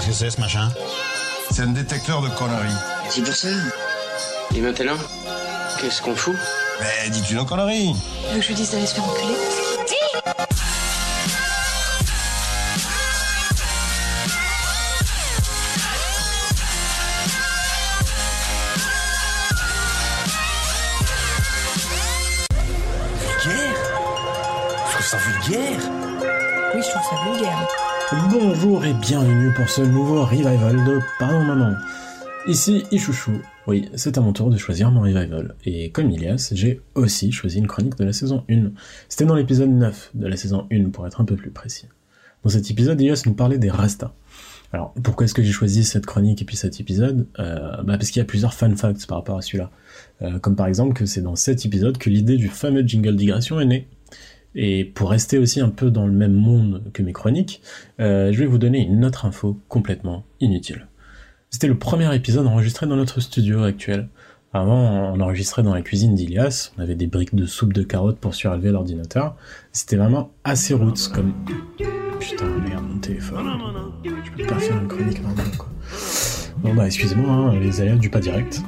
Qu'est-ce que c'est ce machin C'est un détecteur de conneries. C'est pour ça. Et maintenant, qu'est-ce qu'on fout? Mais dis-tu nos conneries? Tu veux que je lui dise d'aller se faire enculer Vulgaire? Je trouve ça vulgaire. Oui, je trouve ça vulgaire. Bonjour et bienvenue pour ce nouveau revival de Pardon Maman. Ici Ichouchou. Oui, c'est à mon tour de choisir mon revival. Et comme Ilias, j'ai aussi choisi une chronique de la saison 1. C'était dans l'épisode 9 de la saison 1 pour être un peu plus précis. Dans cet épisode, Ilias nous parlait des Rastas. Alors, pourquoi est-ce que j'ai choisi cette chronique et puis cet épisode? Euh, bah Parce qu'il y a plusieurs fun facts par rapport à celui-là. Euh, comme par exemple que c'est dans cet épisode que l'idée du fameux jingle digression est née. Et pour rester aussi un peu dans le même monde que mes chroniques, euh, je vais vous donner une autre info complètement inutile. C'était le premier épisode enregistré dans notre studio actuel. Avant, on enregistrait dans la cuisine d'Ilias, on avait des briques de soupe de carottes pour surélever l'ordinateur. C'était vraiment assez roots comme... Putain, merde, mon téléphone. Je peux pas faire une chronique normale, quoi. Bon bah, excusez-moi, hein, les aléas du pas direct.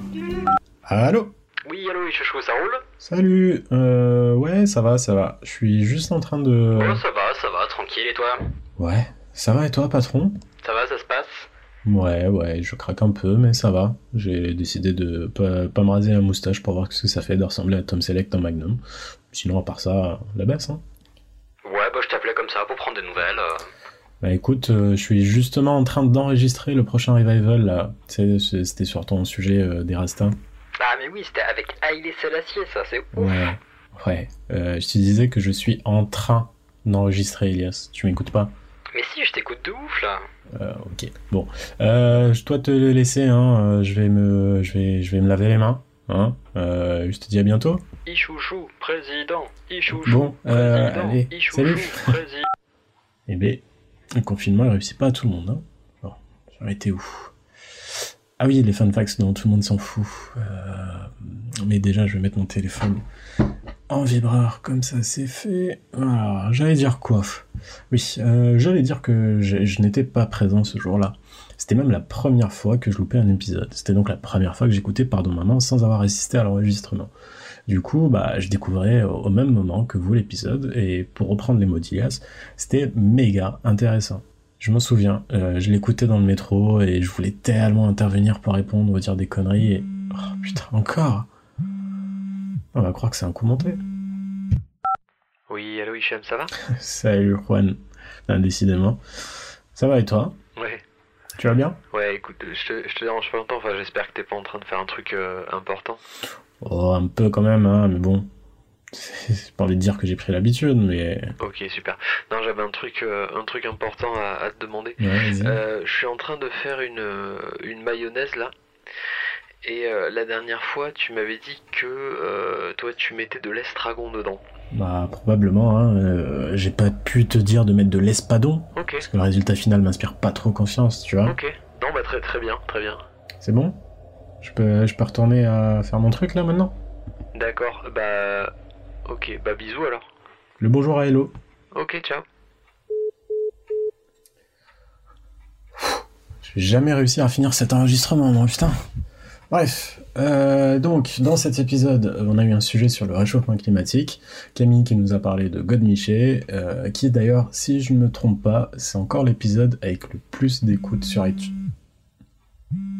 Allô? Oui, allô, Chouchou, ça roule Salut Euh... Ouais, ça va, ça va. Je suis juste en train de... Oh, ça va, ça va, tranquille, et toi Ouais. Ça va et toi, patron Ça va, ça se passe Ouais, ouais, je craque un peu, mais ça va. J'ai décidé de pas, pas me raser la moustache pour voir ce que ça fait de ressembler à Tom Selleck dans Magnum. Sinon, à part ça, la baisse, hein. Ouais, bah je t'appelais comme ça pour prendre des nouvelles. euh. Bah écoute, euh, je suis justement en train d'enregistrer le prochain revival, là. Tu sais, c'est- C'était sur ton sujet euh, des Rastas. Ah, mais oui, c'était avec Haïlé Selassie, ça, c'est ouf. Ouais, ouais. Euh, je te disais que je suis en train d'enregistrer, Elias. Tu m'écoutes pas? Mais si, je t'écoute de ouf, là. Euh, ok. Bon, euh, je dois te le laisser. Hein. euh, Je vais me, je vais, je vais me laver les mains. Hein. Je te dis à bientôt. Ichouchou, président. Ichouchou, Bon, président. allez, Ichouchou, salut. président. Eh ben, le confinement, il réussit pas à tout le monde. Hein. Bon, aurait été où Ah oui, les fun facts dont tout le monde s'en fout. Euh, mais déjà, je vais mettre mon téléphone en vibreur, comme ça c'est fait. Voilà, j'allais dire quoi? Oui, euh, j'allais dire que je, n'étais pas présent ce jour-là. C'était même la première fois que je loupais un épisode. C'était donc la première fois que j'écoutais Pardon Maman sans avoir assisté à l'enregistrement. Du coup, bah, je découvrais au même moment que vous l'épisode, et pour reprendre les mots d'Ilias, c'était méga intéressant. Je m'en souviens, euh, je l'écoutais dans le métro et je voulais tellement intervenir pour répondre ou dire des conneries et... Oh putain, encore On va croire que c'est un coup monté. Oui, allô, Hichem, ça va? Salut Juan. Ah, décidément. Ça va et toi? Ouais. Tu vas bien? Ouais, écoute, je te, je te dérange pas longtemps, enfin, j'espère que t'es pas en train de faire un truc euh, important. Oh, un peu quand même, hein, mais bon. J'ai pas envie de dire que j'ai pris l'habitude, mais... Ok, super. Non, j'avais un truc, euh, un truc important à, à te demander. Ouais. Euh, je suis en train de faire une, euh, une mayonnaise là. Et euh, la dernière fois, tu m'avais dit que toi, tu mettais de l'estragon dedans. Bah, probablement, hein. j'ai pas pu te dire de mettre de l'espadon, Ok, parce que le résultat final m'inspire pas trop confiance, tu vois. ok. Non, bah très très bien, très bien. C'est bon? Je peux, je peux retourner à faire mon truc là maintenant? D'accord, bah... Ok, bah bisous alors. Le bonjour à Hello. Ok, ciao. Je vais jamais réussir à finir cet enregistrement, moi, putain. Bref, euh, donc, dans cet épisode, on a eu un sujet sur le réchauffement climatique. Camille qui nous a parlé de Godmiché, euh, qui d'ailleurs, si je ne me trompe pas, c'est encore l'épisode avec le plus d'écoutes sur iTunes.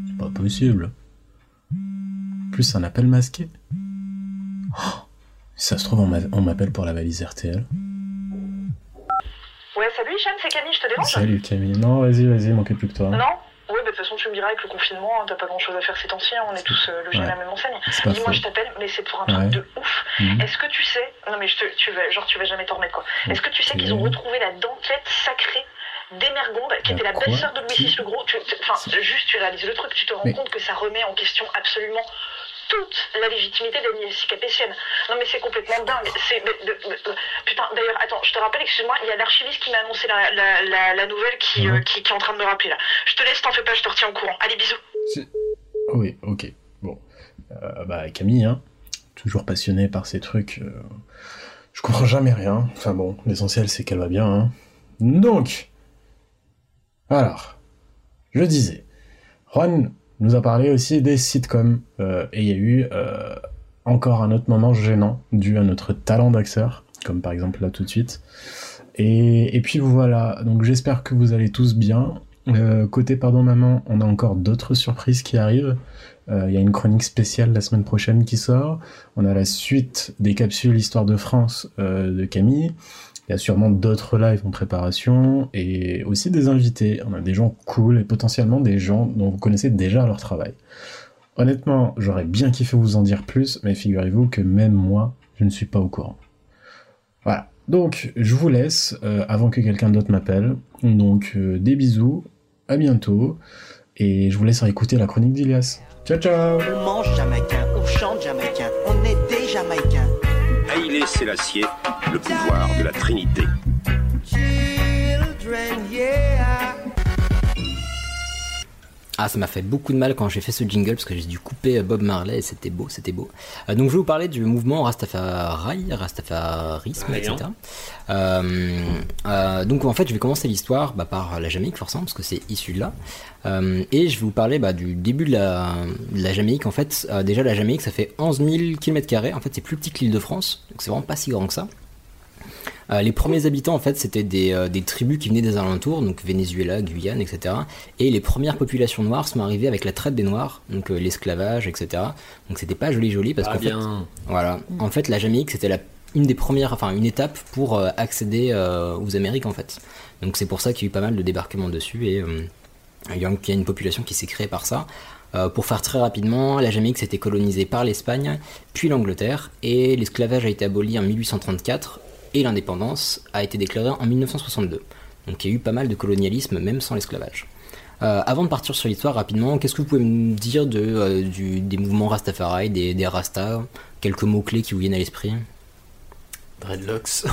C'est pas possible. Plus un appel masqué. Oh, si ça se trouve, on m'a- on m'appelle pour la valise RTL. Ouais, salut Hicham, c'est Camille, je te dérange Salut Camille. Non, vas-y, vas-y, manquez plus que toi. Non Ouais, bah de toute façon, tu me diras avec le confinement, hein, t'as pas grand chose à faire ces temps-ci, hein, on est tous euh, logés Ouais. à la même enseigne. Dis-moi, je t'appelle, mais c'est pour un Ouais. truc de ouf. Mhm. Est-ce que tu sais, non mais je te, tu vas, genre tu vas jamais t'en remettre quoi. Est-ce que tu sais qu'ils ont retrouvé la dentette sacrée d'Emergonde, qui était la belle-sœur de Louis VI le Gros Enfin, juste tu réalises le truc, tu te rends Mais- compte que ça remet en question absolument toute la légitimité d'Agnès Capétienne. Non mais c'est complètement dingue. C'est putain. D'ailleurs, attends, je te rappelle, excuse-moi, il y a l'archiviste qui m'a annoncé la, la, la, la nouvelle qui, euh, qui, qui est en train de me rappeler là. Je te laisse, t'en fais pas, je te retiens au courant. Allez, bisous. Oui, ok. Bon. Euh, bah, Camille, hein, toujours passionnée par ces trucs. euh, je comprends jamais rien. Enfin bon, l'essentiel c'est qu'elle va bien. Hein. Donc. Alors. Je disais, Juan nous a parlé aussi des sitcoms, euh, et il y a eu euh, encore un autre moment gênant dû à notre talent d'acteur, comme par exemple là tout de suite. Et, puis voilà, donc j'espère que vous allez tous bien. Euh, côté Pardon Maman, on a encore d'autres surprises qui arrivent. Il y a une chronique spéciale la semaine prochaine qui sort. On a la suite des capsules Histoire de France de Camille. Il y a sûrement d'autres lives en préparation et aussi des invités. On a des gens cool et potentiellement des gens dont vous connaissez déjà leur travail. Honnêtement, j'aurais bien kiffé vous en dire plus, mais figurez-vous que même moi, je ne suis pas au courant. Voilà. Donc, je vous laisse euh, avant que quelqu'un d'autre m'appelle. Donc, euh, des bisous, à bientôt, et je vous laisse écouter la chronique d'Ilias. Ciao, ciao On mange jamaïcain, on chante jamaïcain, on est des jamaïcains. Haïlé Sélassié, le pouvoir de la Trinité. Ah, ça m'a fait beaucoup de mal quand j'ai fait ce jingle parce que j'ai dû couper euh, Bob Marley et c'était beau, c'était beau. Euh, donc je vais vous parler du mouvement Rastafari, Rastafarisme, etc. Euh, euh, donc en fait, je vais commencer l'histoire bah, par la Jamaïque forcément parce que c'est issu de là. Et je vais vous parler bah, du début de la, de la Jamaïque. En fait, déjà la Jamaïque, ça fait 11 000 km. En fait, c'est plus petit que l'île de France, donc c'est vraiment pas si grand que ça. Euh, les premiers habitants, en fait, c'était des, euh, des tribus qui venaient des alentours, donc Venezuela, Guyane, etc. Et les premières populations noires sont arrivées avec la traite des noirs, donc euh, l'esclavage, etc. Donc c'était pas joli joli parce Ah qu'en fait, voilà, en fait, la Jamaïque c'était la une des premières, enfin une étape pour accéder aux Amériques en fait. Donc c'est pour ça qu'il y a eu pas mal de débarquements dessus et il y a il y a une population qui s'est créée par ça. Euh, pour faire très rapidement, la Jamaïque s'était colonisée par l'Espagne, puis l'Angleterre, et l'esclavage a été aboli en 1834, et l'indépendance a été déclarée en 1962. Donc il y a eu pas mal de colonialisme, même sans l'esclavage. Euh, avant de partir sur l'histoire rapidement, qu'est-ce que vous pouvez me dire de, euh, du- des mouvements Rastafari, des, des Rastas Quelques mots-clés qui vous viennent à l'esprit? Dreadlocks.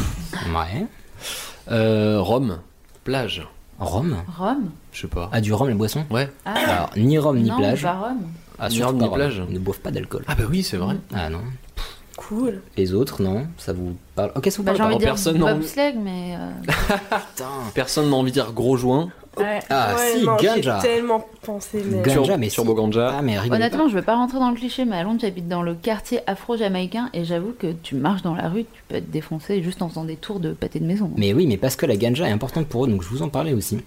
Ouais. Euh, Rome. Plage. Rome? Rome? Je sais pas. Ah, du rhum, la boisson? Ouais. Ah, Alors, ni rhum ni non, plage. pas Rome. Ah, Ni rhum, ni plage. Ils ne boivent pas d'alcool. Ah bah oui, c'est vrai. Ah non. Cool. Les autres, non Ça vous parle? Ok, ça vous Bah, parle j'ai envie de dire personne, non. bobsleigh, mais. euh, Putain. Personne n'a envie de dire gros joint. Ouais. Ah, Ouais, si, non, J'ai ganja. tellement pensé, mais. Ganja, mais Turbo si. Ganja. Ah, mais Honnêtement, je vais pas rentrer dans le cliché, mais à Londres, j'habite dans le quartier afro-jamaïcain et j'avoue que tu marches dans la rue, tu peux être défoncé juste en faisant des tours de pâté de maison. Mais oui, mais parce que la ganja est importante pour eux, donc je vous en parlais aussi.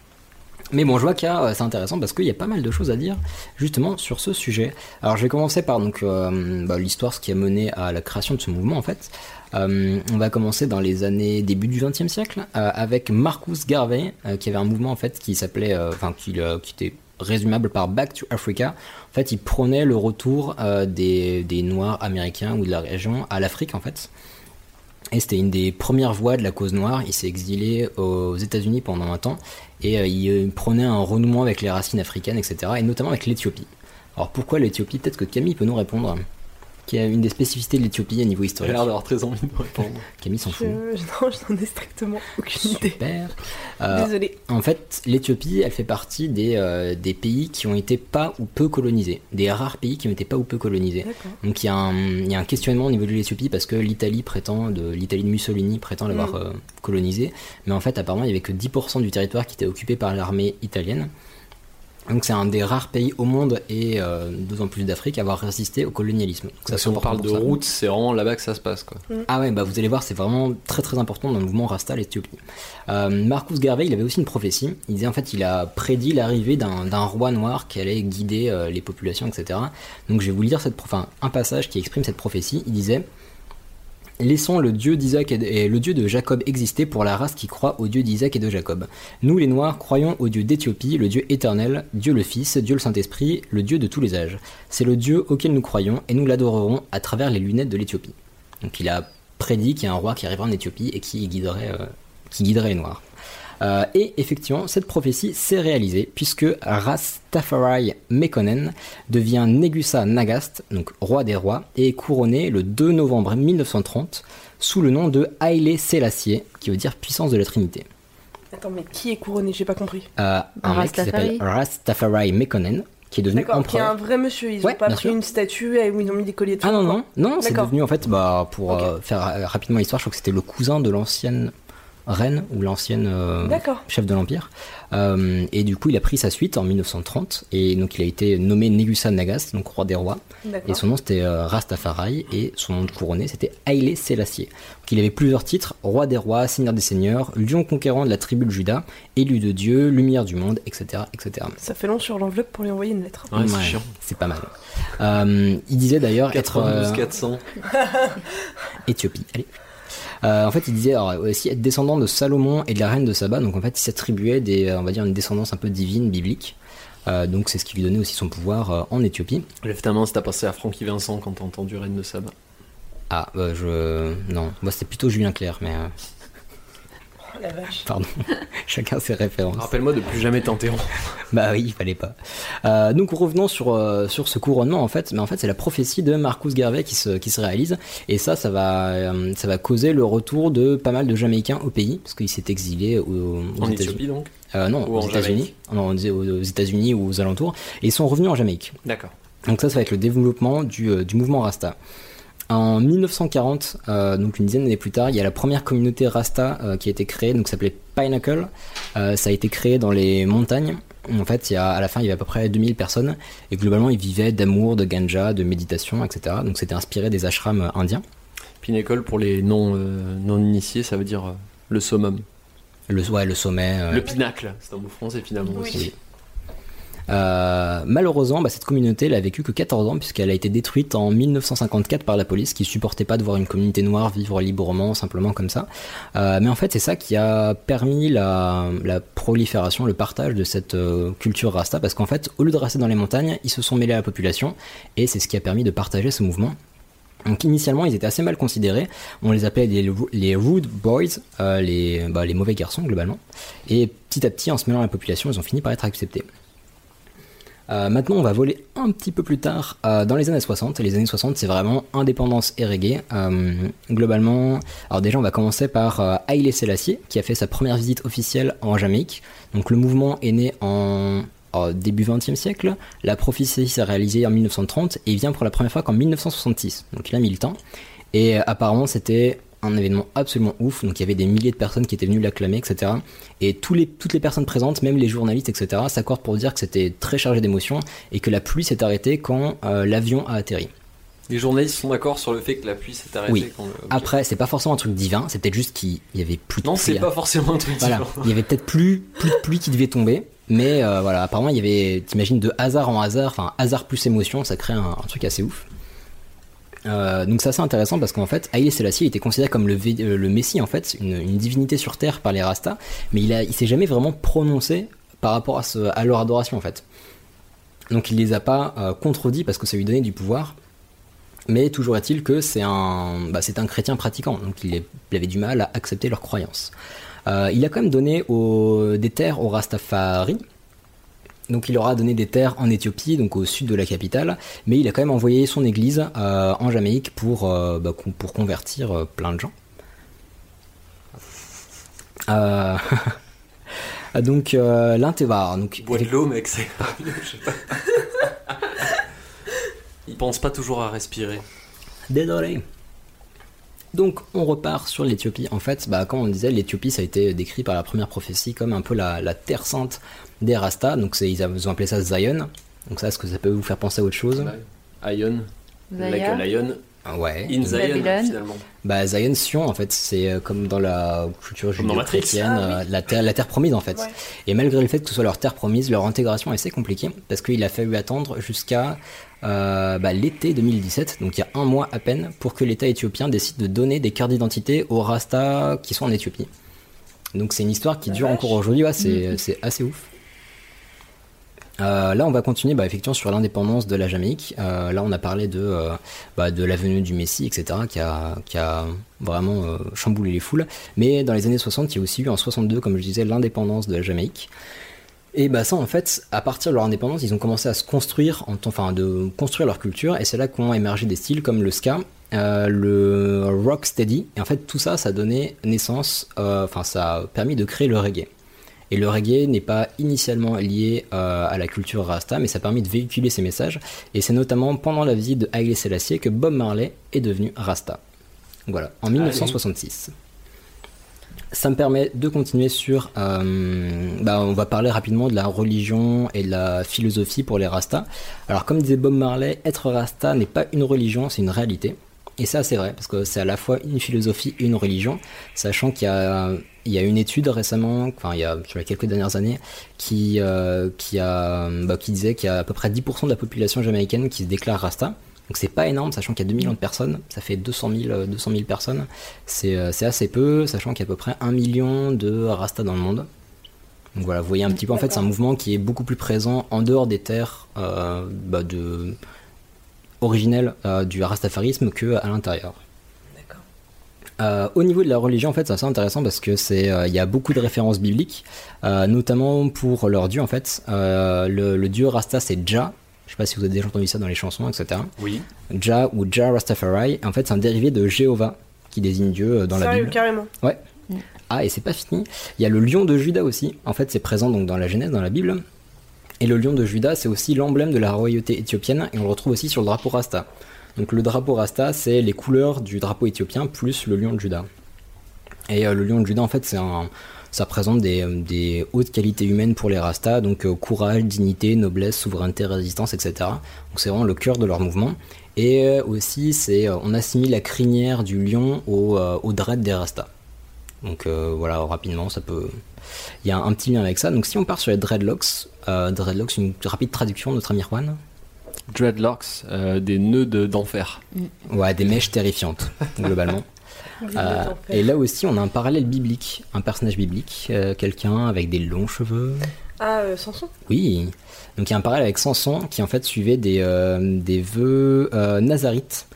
Mais bon, je vois qu'il y a, euh, c'est intéressant parce qu'il y a pas mal de choses à dire justement sur ce sujet. Alors je vais commencer par donc euh, bah, l'histoire, ce qui a mené à la création de ce mouvement en fait. Euh, on va commencer dans les années début du XXe siècle avec Marcus Garvey qui avait un mouvement en fait qui s'appelait, enfin qui, qui était résumable par Back to Africa. En fait, il prônait le retour des, des Noirs américains ou de la région à l'Afrique en fait. Et c'était une des premières voix de la cause noire. Il s'est exilé aux États-Unis pendant un temps et euh, il euh, prenait un renouement avec les racines africaines, etc. Et notamment avec l'Éthiopie. Alors pourquoi l'Éthiopie? Peut-être que Camille peut nous répondre. Qui a une des spécificités de l'Éthiopie à niveau J'ai historique. l'air d'avoir très envie de répondre. Camille s'en Je... fout. Non, je n'en ai strictement aucune idée. Super. Euh, Désolée. en fait, l'Éthiopie, elle fait partie des, euh, des pays qui ont été pas ou peu colonisés. Des rares pays qui ont été pas ou peu colonisés. Donc il y, a un, il y a un questionnement au niveau de l'Éthiopie parce que l'Italie prétend, de l'Italie de Mussolini prétend l'avoir Mm. euh, colonisé, mais en fait apparemment il y avait que 10% du territoire qui était occupé par l'armée italienne. Donc c'est un des rares pays au monde et euh, d'autant plus d'Afrique à avoir résisté au colonialisme. Donc, ça, si on parle de route, c'est vraiment là-bas que ça se passe quoi. Ah ouais, bah vous allez voir, c'est vraiment très très important dans le mouvement Rasta l'Éthiopie. Euh, Marcus Garvey, il avait aussi une prophétie. Il disait en fait, il a prédit l'arrivée d'un d'un roi noir qui allait guider euh, les populations, etc. Donc je vais vous lire cette, pro- enfin, un passage qui exprime cette prophétie. Il disait Laissons le Dieu d'Isaac et, le Dieu de Jacob exister pour la race qui croit au Dieu d'Isaac et de Jacob. Nous les Noirs croyons au Dieu d'Éthiopie, le Dieu éternel, Dieu le Fils, Dieu le Saint-Esprit, le Dieu de tous les âges. C'est le Dieu auquel nous croyons et nous l'adorerons à travers les lunettes de l'Éthiopie. Donc il a prédit qu'il y a un roi qui arriverait en Éthiopie et qui guiderait, euh, qui guiderait les Noirs. Euh, et effectivement, cette prophétie s'est réalisée puisque Rastafari Mekonnen devient Negusa Nagast, donc roi des rois, et est couronné le 2 novembre 1930 sous le nom de Haile Selassie, qui veut dire puissance de la Trinité. Attends, mais qui est couronné? J'ai pas compris. Euh, un mec qui s'appelle Rastafari Mekonnen, qui est devenu D'accord, qui est un empereur. vrai monsieur. Ils Ouais, ont pas pris sûr. une statue et où ils ont mis des colliers de Ah non, non, non, c'est devenu en fait, bah, pour euh, faire rapidement l'histoire, je crois que c'était le cousin de l'ancienne reine ou l'ancienne euh, chef de l'Empire. Euh, et du coup, il a pris sa suite en 1930 et donc il a été nommé Negusa Nagas, donc roi des rois. Et son nom c'était euh, Rastafari et son nom de couronné c'était Haile Selassie. Donc il avait plusieurs titres roi des rois, seigneur des seigneurs, lion conquérant de la tribu de Juda, élu de Dieu, lumière du monde, etc. etc. Ça fait long sur l'enveloppe pour lui envoyer une lettre. Ouais, c'est Ouais, chiant. C'est pas mal. Euh, il disait d'ailleurs être 92 euh, 400. Éthiopie. Allez. Euh, en fait, il disait alors, aussi être descendant de Salomon et de la reine de Saba. Donc en fait, il s'attribuait des, euh, on va dire, une descendance un peu divine, biblique. Euh, donc c'est ce qui lui donnait aussi son pouvoir euh, en Éthiopie. Main si t'as passé à Francky Vincent quand t'as entendu Reine de Saba. Ah, euh, je non, moi c'était plutôt Julien Clerc, mais la vache. pardon. Chacun ses références. Rappelle-moi de plus jamais t'interrompre. Bah oui, il fallait pas. Euh, donc revenons sur euh, sur ce couronnement en fait, mais en fait c'est la prophétie de Marcus Garvey qui se qui se réalise et ça ça va euh, ça va causer le retour de pas mal de Jamaïcains au pays parce qu'il s'est exilé aux, aux En États-Unis. Éthiopie donc Euh, non, Ou aux États-Unis. Non, on disait aux, aux États-Unis ou aux alentours et ils sont revenus en Jamaïque. D'accord. Donc ça ça va être le développement du euh, du mouvement Rasta. En 1940, euh, donc une dizaine d'années plus tard, il y a la première communauté Rasta euh, qui a été créée, donc ça s'appelait Pinnacle. Euh, ça a été créé dans les montagnes. En fait, il y a, à la fin, il y avait à peu près 2000 personnes et globalement, ils vivaient d'amour, de ganja, de méditation, etc. Donc c'était inspiré des ashrams indiens. Pinnacle pour les non, euh, non initiés, ça veut dire euh, le summum. Le, ouais, le sommet. euh, Le pinacle, c'est un mot français finalement Oui. aussi. Euh, malheureusement, bah, cette communauté elle a vécu que 14 ans puisqu'elle a été détruite en 1954 par la police qui supportait pas de voir une communauté noire vivre librement, simplement comme ça. Euh, mais en fait, c'est ça qui a permis la, la prolifération, le partage de cette euh, culture rasta parce qu'en fait, au lieu de rester dans les montagnes, ils se sont mêlés à la population et c'est ce qui a permis de partager ce mouvement. Donc initialement, ils étaient assez mal considérés. On les appelait les, rude boys, bah, les mauvais garçons globalement. Et petit à petit, en se mêlant à la population, ils ont fini par être acceptés. Euh, maintenant, on va voler un petit peu plus tard euh, dans les années 60. Les années 60, c'est vraiment indépendance et reggae. Euh, globalement, alors déjà, on va commencer par Haile Selassie, qui a fait sa première visite officielle en Jamaïque. Donc, le mouvement est né en début 20e siècle. La prophétie s'est réalisée en 1930 et il vient pour la première fois qu'en 1966. Donc, il a mis le temps. Et apparemment, c'était un événement absolument ouf. Donc il y avait des milliers de personnes qui étaient venues l'acclamer, etc. Et tous les, toutes les personnes présentes, même les journalistes, etc., s'accordent pour dire que c'était très chargé d'émotions et que la pluie s'est arrêtée quand euh, l'avion a atterri. Les journalistes sont d'accord sur le fait que la pluie s'est arrêtée Oui. quand le-. Après, c'est pas forcément un truc divin, c'est peut-être juste qu'il y avait plus de Non, pluie. c'est pas forcément un truc Voilà, divin. il y avait peut-être plus, plus de pluie qui devait tomber. Mais euh, voilà, apparemment, il y avait, t'imagines, de hasard en hasard, enfin, hasard plus émotion, ça crée un, un truc assez ouf. Euh, donc c'est intéressant parce qu'en fait, Haïlé Selassie était considéré comme euh, le Messie, en fait, une, divinité sur terre par les Rastas, mais il, a, il s'est jamais vraiment prononcé par rapport à, leur adoration, en fait. Donc il les a pas euh, contredits parce que ça lui donnait du pouvoir. Mais toujours est-il que c'est un, bah, un chrétien pratiquant, donc il, avait du mal à accepter leurs croyances. Euh, il a quand même donné des terres aux Rastafari. Donc il leur a donné des terres en Éthiopie, donc au sud de la capitale, mais il a quand même envoyé son église euh, en Jamaïque pour, euh, bah, pour convertir euh, plein de gens. Euh, donc l'intévar, donc Bois de l'eau, mec, c'est. Je sais pas. Toujours à respirer. Désolé. Donc on repart sur l'Éthiopie. En fait, bah, comme on disait, l'Éthiopie ça a été décrit par la première prophétie comme un peu la, la terre sainte des Rastas. Donc ils ont appelé ça Zion. Donc ça, est-ce que ça peut vous faire penser à autre chose Ion. Like lion. Ah Ouais. In Zion, Babylone. finalement. Bah Zion Sion en fait c'est euh, comme dans la culture judéo-chrétienne Ah oui. euh, la terre la terre promise en fait. Ouais. Et malgré le fait que ce soit leur terre promise, leur intégration est assez compliquée parce qu'il a fallu attendre jusqu'à euh, bah, l'été 2017, donc il y a un mois à peine, pour que l'État éthiopien décide de donner des cartes d'identité aux Rastas qui sont en Éthiopie. Donc c'est une histoire qui La dure vache. encore aujourd'hui, ouais, c'est c'est assez ouf. Euh, là, on va continuer bah, effectivement sur l'indépendance de la Jamaïque. Euh, là, on a parlé de, euh, bah, de la venue du Messie, etc., qui a, qui a vraiment chamboulé les foules. Mais dans les années 60, il y a aussi eu en 62, comme je disais, l'indépendance de la Jamaïque. Et bah ça, en fait, à partir de leur indépendance, ils ont commencé à se construire, en, enfin, de construire leur culture, et c'est là qu'ont émergé des styles comme le ska, euh, le rocksteady, et en fait, tout ça, ça a donné naissance, enfin, ça a permis de créer le reggae. Et le reggae n'est pas initialement lié euh, à la culture rasta, mais ça a permis de véhiculer ces messages. Et c'est notamment pendant la visite de Haile Selassie que Bob Marley est devenu rasta. Voilà, en 1966. Ça me permet de continuer sur. euh, bah, on va parler rapidement de la religion et de la philosophie pour les Rastas. Alors, comme disait Bob Marley, être Rasta n'est pas une religion, c'est une réalité. Et ça, c'est vrai, parce que c'est à la fois une philosophie et une religion, sachant qu'il y a, il y a une étude récemment, enfin, il y a sur les quelques dernières années, qui, euh, qui, a, bah, qui disait qu'il y a à peu près 10% de la population jamaïcaine qui se déclare Rasta. Donc c'est pas énorme, sachant qu'il y a 2 millions de personnes, ça fait 200 000, euh, 200 000 personnes. C'est euh, c'est assez peu, sachant qu'il y a à peu près 1 million de Rasta dans le monde. Donc voilà, vous voyez un petit peu, en fait, c'est un mouvement qui est beaucoup plus présent en dehors des terres euh, bah, de, originelles euh, du rastafarisme que à l'intérieur. Euh, au niveau de la religion, en fait, c'est assez intéressant parce que c'est, euh, il y a beaucoup de références bibliques, euh, notamment pour leur dieu, en fait. Euh, le, le dieu Rasta, c'est Jah. Je sais pas si vous avez déjà entendu ça dans les chansons, etc. Oui. Jah ou Jah Rastafari. En fait, c'est un dérivé de Jéhovah qui désigne Dieu dans la Sérieux, Bible. carrément. Ouais. Ah, et c'est pas fini. Il y a le lion de Juda aussi. En fait, c'est présent donc dans la Genèse, dans la Bible. Et le lion de Juda, c'est aussi l'emblème de la royauté éthiopienne, et on le retrouve aussi sur le drapeau Rasta. Donc le drapeau Rasta, c'est les couleurs du drapeau éthiopien plus le lion de Juda. Et euh, le lion de Juda, en fait, c'est un, ça présente des, hautes qualités humaines pour les Rastas, donc euh, courage, dignité, noblesse, souveraineté, résistance, etc. Donc c'est vraiment le cœur de leur mouvement. Et euh, aussi, c'est, on assimile la crinière du lion au, dread des Rastas. Donc voilà, rapidement, ça peut. Il y a un petit lien avec ça. Donc si on part sur les dreadlocks, dreadlocks, une rapide traduction, notre ami Juan. Dreadlocks, euh, des nœuds de- d'enfer. Ouais, des mèches terrifiantes, globalement. Euh, et là aussi, on a un parallèle biblique, un personnage biblique, euh, quelqu'un avec des longs cheveux. Ah, euh, Samson? Oui. Donc il y a un parallèle avec Samson qui en fait suivait des, euh, des vœux euh, nazarites.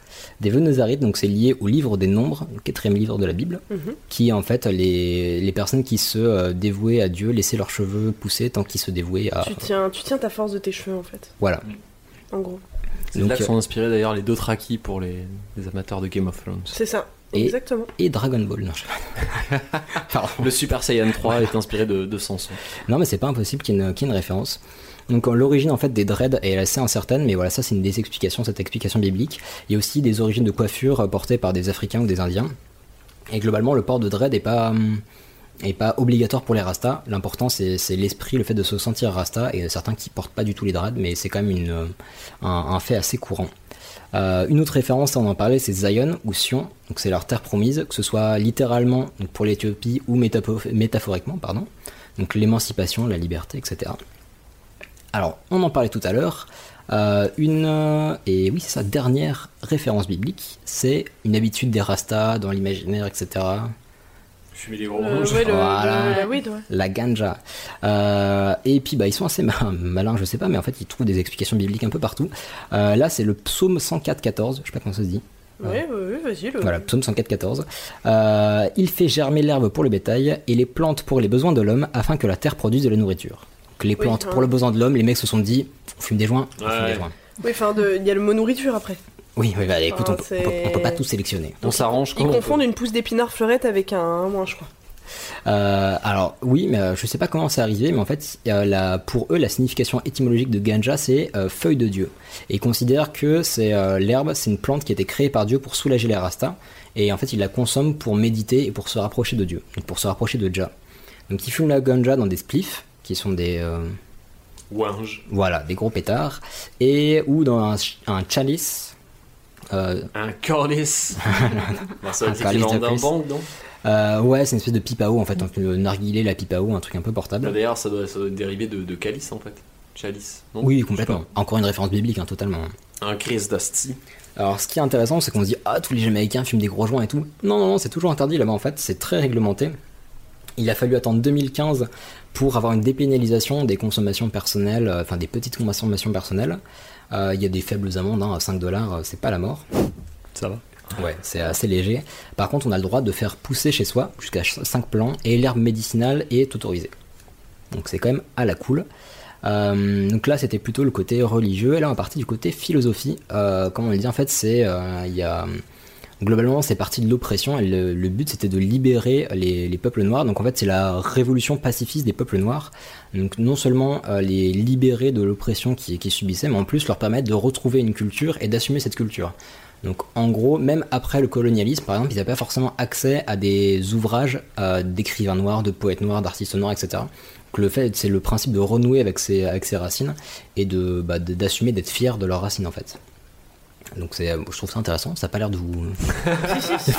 Des vœux nazarites, donc c'est lié au livre des nombres, le quatrième livre de la Bible, Mhm. qui en fait les, les personnes qui se dévouaient à Dieu laissaient leurs cheveux pousser tant qu'ils se dévouaient à... tu, tiens, tu tiens ta force de tes cheveux en fait, Voilà. En gros. C'est Donc, là que euh, sont inspirés d'ailleurs les Dothraki pour les, les amateurs de Game of Thrones. C'est ça, Et- exactement. Et Dragon Ball, non, je sais pas. Pardon. Le Super Saiyan 3 est inspiré de, de Samson. Non, mais c'est pas impossible qu'il y, ait une- qu'il y ait une référence. Donc, euh, l'origine en fait des dreads est assez incertaine, mais voilà, ça c'est une des explications, cette explication biblique. Il y a aussi des origines de coiffure euh, portées par des Africains ou des Indiens. Et globalement, le port de dread est pas, hum, est pas obligatoire pour les Rastas. L'important c'est l'esprit, le fait de se sentir Rasta, et certains qui portent pas du tout les dreads, mais c'est quand même euh, un, fait assez courant. Euh, une autre référence, on en parlait, c'est Zion ou Sion, donc c'est leur terre promise, que ce soit littéralement pour l'Éthiopie ou métaphoriquement, pardon. Donc l'émancipation, la liberté, etc. Alors, on en parlait tout à l'heure. Euh, une et oui c'est sa dernière référence biblique, c'est une habitude des Rastas dans l'imaginaire, etc. Fumer les gros Euh, rouges. ouais, le, Voilà. le- la weed, ouais. La ganja. Euh, et puis bah ils sont assez ma- malins, je sais pas, mais en fait ils trouvent des explications bibliques un peu partout. Euh, là c'est le psaume 104-14, je sais pas comment ça se dit. Ouais, vas-y. Le... Voilà, psaume 104-14. Euh, il fait germer l'herbe pour le bétail et les plantes pour les besoins de l'homme afin que la terre produise de la nourriture. Donc les Oui, plantes hein. pour le besoin de l'homme, les mecs se sont dit, on fume des joints, on fume des joints. Oui, enfin, il y a le mot nourriture après. Oui, oui, bah, écoute, on, peut, on peut- on peut pas tout sélectionner. On s'arrange Ils confondent une pousse d'épinard fleurette avec un, un moins, je crois. Euh, alors oui, mais euh, je sais pas comment c'est arrivé, mais en fait, euh, la- pour eux, la signification étymologique de ganja, c'est euh, feuille de Dieu. Et ils considèrent que c'est euh, l'herbe, c'est une plante qui a été créée par Dieu pour soulager les rastas, et en fait, ils la consomment pour méditer et pour se rapprocher de Dieu, donc pour se rapprocher de Jah. Donc ils fument la ganja dans des spliffs, qui sont des euh, Ouinge. voilà, des gros pétards, et ou dans un chalice. Euh, Un. Bah, c'est Un l'équivalent calice d'un euh, ouais, c'est une espèce de pipe à eau en fait, donc le narguilé, la pipe à eau, un truc un peu portable. Bah, D'ailleurs, ça doit, ça doit être dérivé de, de calice en fait. Chalice. non Oui, complètement. Encore une référence biblique, hein, totalement. Un Chris d'Asti. Alors, ce qui est intéressant, c'est qu'on se dit ah tous les Jamaïcains fument des gros joints et tout. Non, non, non, c'est toujours interdit là-bas en fait. C'est très réglementé. Il a fallu attendre 2015 pour avoir une dépénalisation des consommations personnelles, euh, enfin des petites consommations personnelles. Euh, Il y a des faibles amendes, hein, à 5 dollars, c'est pas la mort. Ça va. Ouais, c'est assez léger. Par contre, on a le droit de faire pousser chez soi jusqu'à 5 plants et l'herbe médicinale est autorisée. Donc c'est quand même à la cool. Euh, donc là, c'était plutôt le côté religieux. Et là, on est parti du côté philosophie. Euh, comme on le dit, en fait, c'est euh, il y a Globalement, c'est parti de l'oppression le, but c'était de libérer les, les peuples noirs. Donc en fait, c'est la révolution pacifiste des peuples noirs. Donc non seulement euh, les libérer de l'oppression qu'ils qui subissaient, mais en plus leur permettre de retrouver une culture et d'assumer cette culture. Donc en gros, même après le colonialisme, par exemple, ils n'avaient pas forcément accès à des ouvrages euh, d'écrivains noirs, de poètes noirs, d'artistes noirs, etc. Donc le fait, c'est le principe de renouer avec ses, racines et bah, d'assumer d'être fier de leurs racines en fait. Donc c'est, euh, je trouve ça intéressant. Ça n'a pas l'air de vous.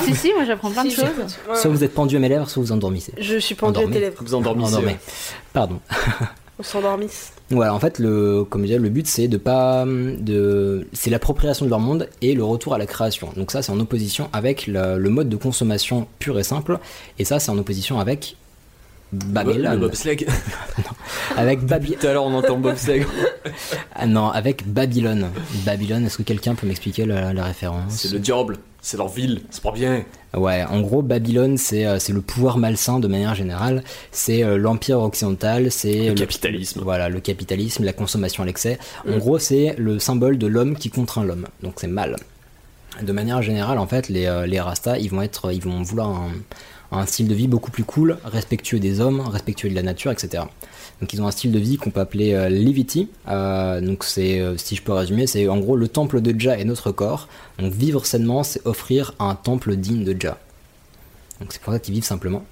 si, si, moi j'apprends plein de choses. Ouais. Soit vous êtes pendu à mes lèvres, soit vous endormissez. Je suis pendu à Endormi. tes lèvres. Vous endormissez. Endormez. ouais. Pardon. On s'endormisse. Voilà, en fait, le, comme je disais, le but c'est de pas, de, c'est l'appropriation de leur monde et le retour à la création. Donc ça, c'est en opposition avec le, le mode de consommation pur et simple, et ça, c'est en opposition avec Babylone, Le bobsleigh. avec Baby, Tout à l'heure, on entend bobsleigh. ah non, avec Babylone. Babylone, est-ce que quelqu'un peut m'expliquer la, la référence C'est le diable. C'est leur ville. C'est pas bien. Ouais, en gros, Babylone, c'est euh, c'est le pouvoir malsain de manière générale. C'est euh, l'empire occidental, c'est Le capitalisme. Voilà, le capitalisme, la consommation à l'excès. En gros, c'est le symbole de l'homme qui contraint l'homme. Donc c'est mal. De manière générale, en fait, les, euh, les Rastas, ils vont être, ils vont vouloir un, un style de vie beaucoup plus cool, respectueux des hommes, respectueux de la nature, etc. Donc ils ont un style de vie qu'on peut appeler euh, Levity. Euh, donc c'est, euh, si je peux résumer, c'est en gros le temple de Jah est notre corps. Donc vivre sainement, c'est offrir un temple digne de Jah. Donc c'est pour ça qu'ils vivent simplement.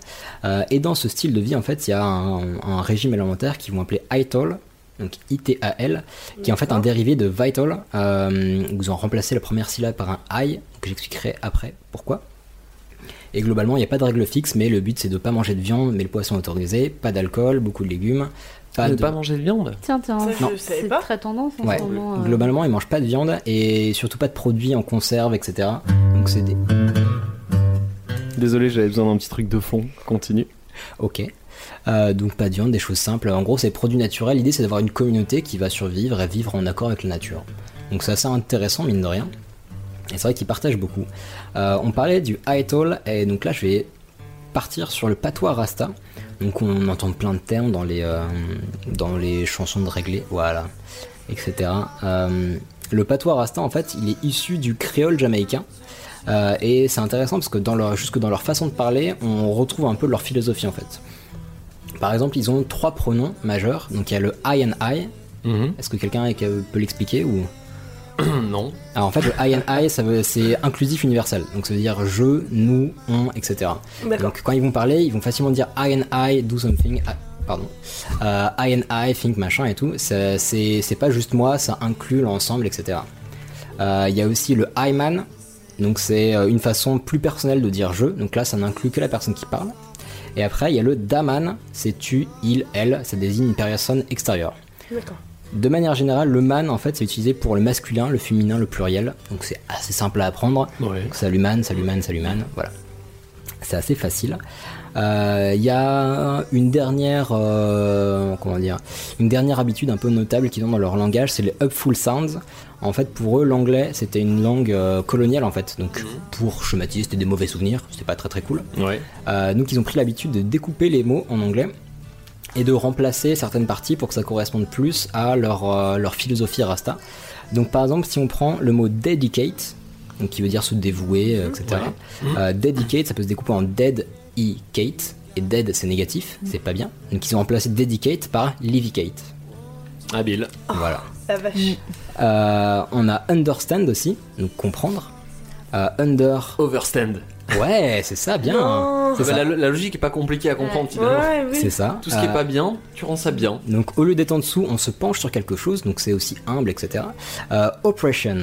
Euh, et dans ce style de vie, en fait, il y a un, un régime alimentaire qu'ils vont appeler ITAL, donc I-T-A-L, qui est en fait un dérivé de Vital. Ils ont remplacé la première syllabe par un I, que j'expliquerai après pourquoi. Et globalement, il n'y a pas de règle fixe, mais le but c'est de pas manger de viande, mais le poisson autorisé, pas d'alcool, beaucoup de légumes, pas ne de... pas manger de viande. Tiens, tiens, c'est pas. très tendance en Ouais, ce moment. euh. globalement, ils mangent pas de viande et surtout pas de produits en conserve, etc. Donc c'est des... Désolé, j'avais besoin d'un petit truc de fond. Continue. Ok. Euh, donc pas de viande, des choses simples. En gros, c'est produits naturels. L'idée, c'est d'avoir une communauté qui va survivre et vivre en accord avec la nature. Donc c'est assez intéressant, mine de rien. Et c'est vrai qu'ils partagent beaucoup. Euh, on parlait du Aetol, et donc là, je vais partir sur le patois Rasta. Donc on entend plein de termes dans les, euh, dans les chansons de réglé, voilà, etc. Euh, le patois Rasta, en fait, il est issu du créole jamaïcain. Et c'est intéressant parce que dans leur, jusque dans leur façon de parler, on retrouve un peu leur philosophie en fait. Par exemple, ils ont trois pronoms majeurs. Donc il y a le I and I. Est-ce que quelqu'un peut l'expliquer ou? non. Alors en fait, le I and I, ça veut- c'est inclusif universel. Donc ça veut dire je, nous, on, etc. Donc quand ils vont parler, ils vont facilement dire I and I do something. I- pardon. Euh, I and I think machin et tout. C'est c'est- c'est pas juste moi, ça inclut l'ensemble, etc. Euh, Il y a aussi le I man. Donc c'est euh, une façon plus personnelle de dire je. Donc là, ça n'inclut que la personne qui parle. Et après, il y a le daman. C'est tu, il, elle. Ça désigne une personne extérieure. D'accord. De manière générale, le man, en fait, c'est utilisé pour le masculin, le féminin, le pluriel. Donc c'est assez simple à apprendre. Ouais. Donc salut man, salut man, salut man. Voilà. C'est assez facile. Euh, Il y a une dernière, euh, comment dire, une dernière habitude un peu notable qu'ils ont dans leur langage, c'est les upful sounds. En fait, pour eux, l'anglais, c'était une langue euh, coloniale en fait. Donc, pour schématiser, c'était des mauvais souvenirs. C'était pas très très cool. Ouais. Euh, donc ils ont pris l'habitude de découper les mots en anglais et de remplacer certaines parties pour que ça corresponde plus à leur, euh, leur philosophie rasta. Donc par exemple si on prend le mot dedicate, donc qui veut dire se dévouer, euh, etc. Euh, dedicate ça peut se découper en dead e kate et dead c'est négatif, c'est pas bien. Donc ils ont remplacé dedicate par livicate. Habile. Voilà. La vache. Euh, on a understand aussi, donc comprendre. Euh, under. Overstand. Ouais, c'est ça, bien. Non. C'est Bah, ça. la, la logique est pas compliquée à comprendre finalement. Ouais, oui. C'est ça. Tout ce qui Euh, est pas bien, tu rends ça bien. Donc au lieu d'être en dessous, on se penche sur quelque chose, donc c'est aussi humble, etc. Euh, oppression,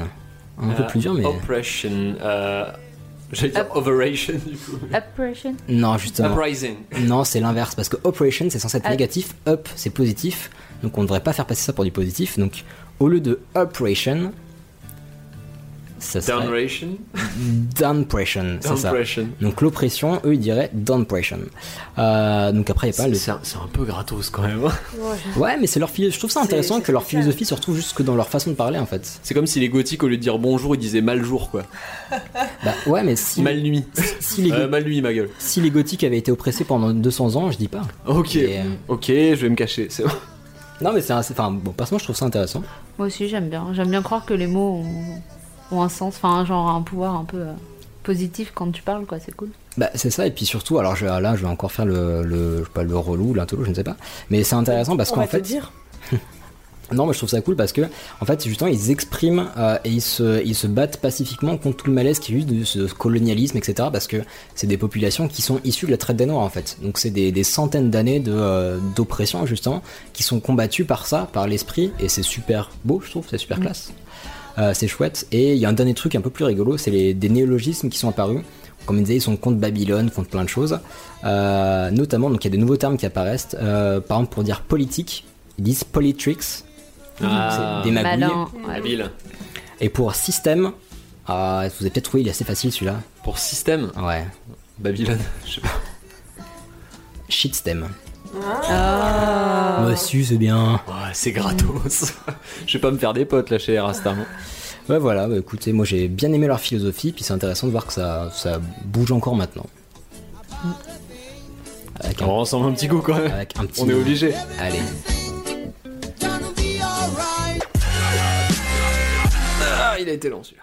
un peu Euh, plus dur, mais Oppression. Euh... J'allais dire Up- overration du coup. Oppression. non justement, Uprising. non c'est l'inverse parce que operation c'est censé être Ah. négatif, up c'est positif, donc on ne devrait pas faire passer ça pour du positif. Donc au lieu de operation, ça serait Downration. downpression, c'est ça. Donc l'oppression, eux ils diraient downpression. Euh, donc après il y a pas C'est le c'est un, c'est un peu gratos quand même. Ouais. Ouais, mais c'est leur philo- je trouve ça intéressant c'est que leur philosophie se retrouve jusque dans leur façon de parler en fait. C'est comme si les gothiques au lieu de dire bonjour ils disaient mal jour quoi. Bah ouais, mais si, Mal nuit. si, les, Euh, mal nuit ma gueule. si les gothiques avaient été oppressés pendant 200 ans, je dis pas. Ok. Et, euh, Ok, je vais me cacher. C'est bon. Non, mais c'est un- enfin bon, personnellement je trouve ça intéressant. Moi aussi, j'aime bien. J'aime bien croire que les mots ont, un sens, enfin, genre un pouvoir un peu. euh, positif quand tu parles, quoi, c'est cool. Bah, c'est ça, et puis surtout, alors je, là, je vais encore faire le, le, je sais pas, le relou, l'intolo, je ne sais pas. Mais c'est intéressant parce qu'en te fait. dire. Non, mais je trouve ça cool parce que, en fait, justement, ils expriment euh, et ils se, ils se battent pacifiquement contre tout le malaise qui est juste de ce colonialisme, etc. Parce que c'est des populations qui sont issues de la traite des Noirs, en fait. Donc, c'est des, des centaines d'années de, euh, d'oppression, justement, qui sont combattues par ça, par l'esprit, et c'est super beau, je trouve, c'est super classe. Euh, c'est chouette. Et il y a un dernier truc un peu plus rigolo, c'est les, des néologismes qui sont apparus. Comme il disait, ils sont contre Babylone, contre plein de choses. Euh, notamment, donc il y a des nouveaux termes qui apparaissent. Euh, par exemple, pour dire politique, ils disent politrix. Ah, C'est des magouilles. Malin. ouais. habile. Et pour système, ah, vous avez peut-être trouvé, il est assez facile celui-là. Pour système, Ouais. Babylone, je sais pas. Shitstem. Ah. Monsieur, c'est bien. C'est gratos. je vais pas me faire des potes là chez Erastam. Ouais, voilà, bah, écoutez, moi j'ai bien aimé leur philosophie, puis c'est intéressant de voir que ça, ça bouge encore maintenant. Avec On un, ressemble un petit coup quand même. avec un petit. On est obligé. Allez. Ah, il a été long celui-là.